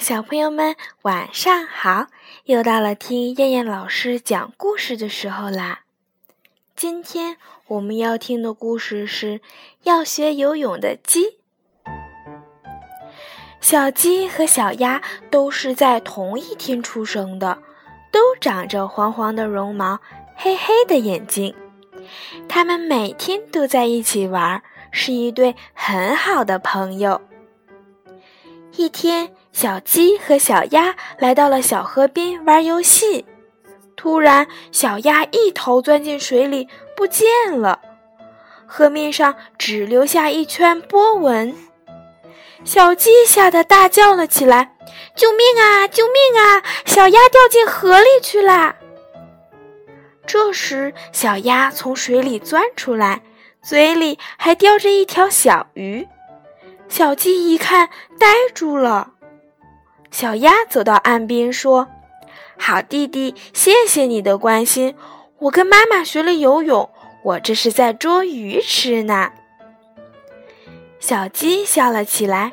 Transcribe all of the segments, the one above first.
小朋友们，晚上好！又到了听燕燕老师讲故事的时候啦。今天我们要听的故事是要学游泳的鸡。小鸡和小鸭都是在同一天出生的，都长着黄黄的绒毛、黑黑的眼睛。它们每天都在一起玩，是一对很好的朋友。一天，小鸡和小鸭来到了小河边玩游戏。突然，小鸭一头钻进水里，不见了。河面上只留下一圈波纹。小鸡吓得大叫了起来：“救命啊！救命啊！小鸭掉进河里去啦！”这时，小鸭从水里钻出来，嘴里还叼着一条小鱼。小鸡一看，呆住了。小鸭走到岸边说：“好弟弟，谢谢你的关心。我跟妈妈学了游泳，我这是在捉鱼吃呢。”小鸡笑了起来：“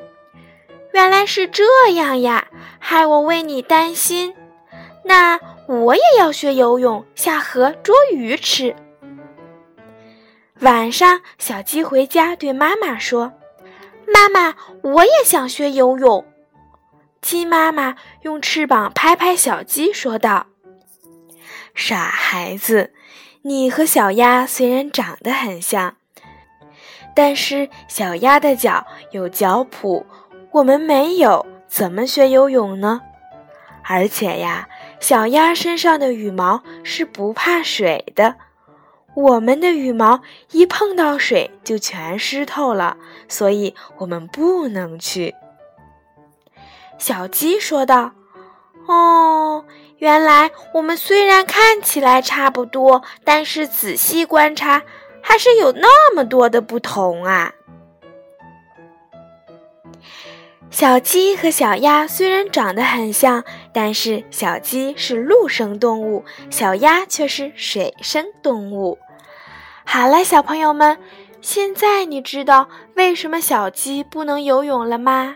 原来是这样呀，害我为你担心。那我也要学游泳，下河捉鱼吃。”晚上，小鸡回家对妈妈说。妈妈，我也想学游泳。鸡妈妈用翅膀拍拍小鸡，说道：“傻孩子，你和小鸭虽然长得很像，但是小鸭的脚有脚蹼，我们没有，怎么学游泳呢？而且呀，小鸭身上的羽毛是不怕水的。”我们的羽毛一碰到水就全湿透了，所以我们不能去。小鸡说道：“哦，原来我们虽然看起来差不多，但是仔细观察，还是有那么多的不同啊！”小鸡和小鸭虽然长得很像，但是小鸡是陆生动物，小鸭却是水生动物。好了，小朋友们，现在你知道为什么小鸡不能游泳了吗？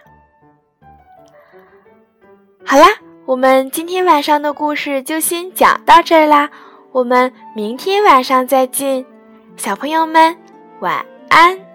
好啦，我们今天晚上的故事就先讲到这儿啦，我们明天晚上再见，小朋友们晚安。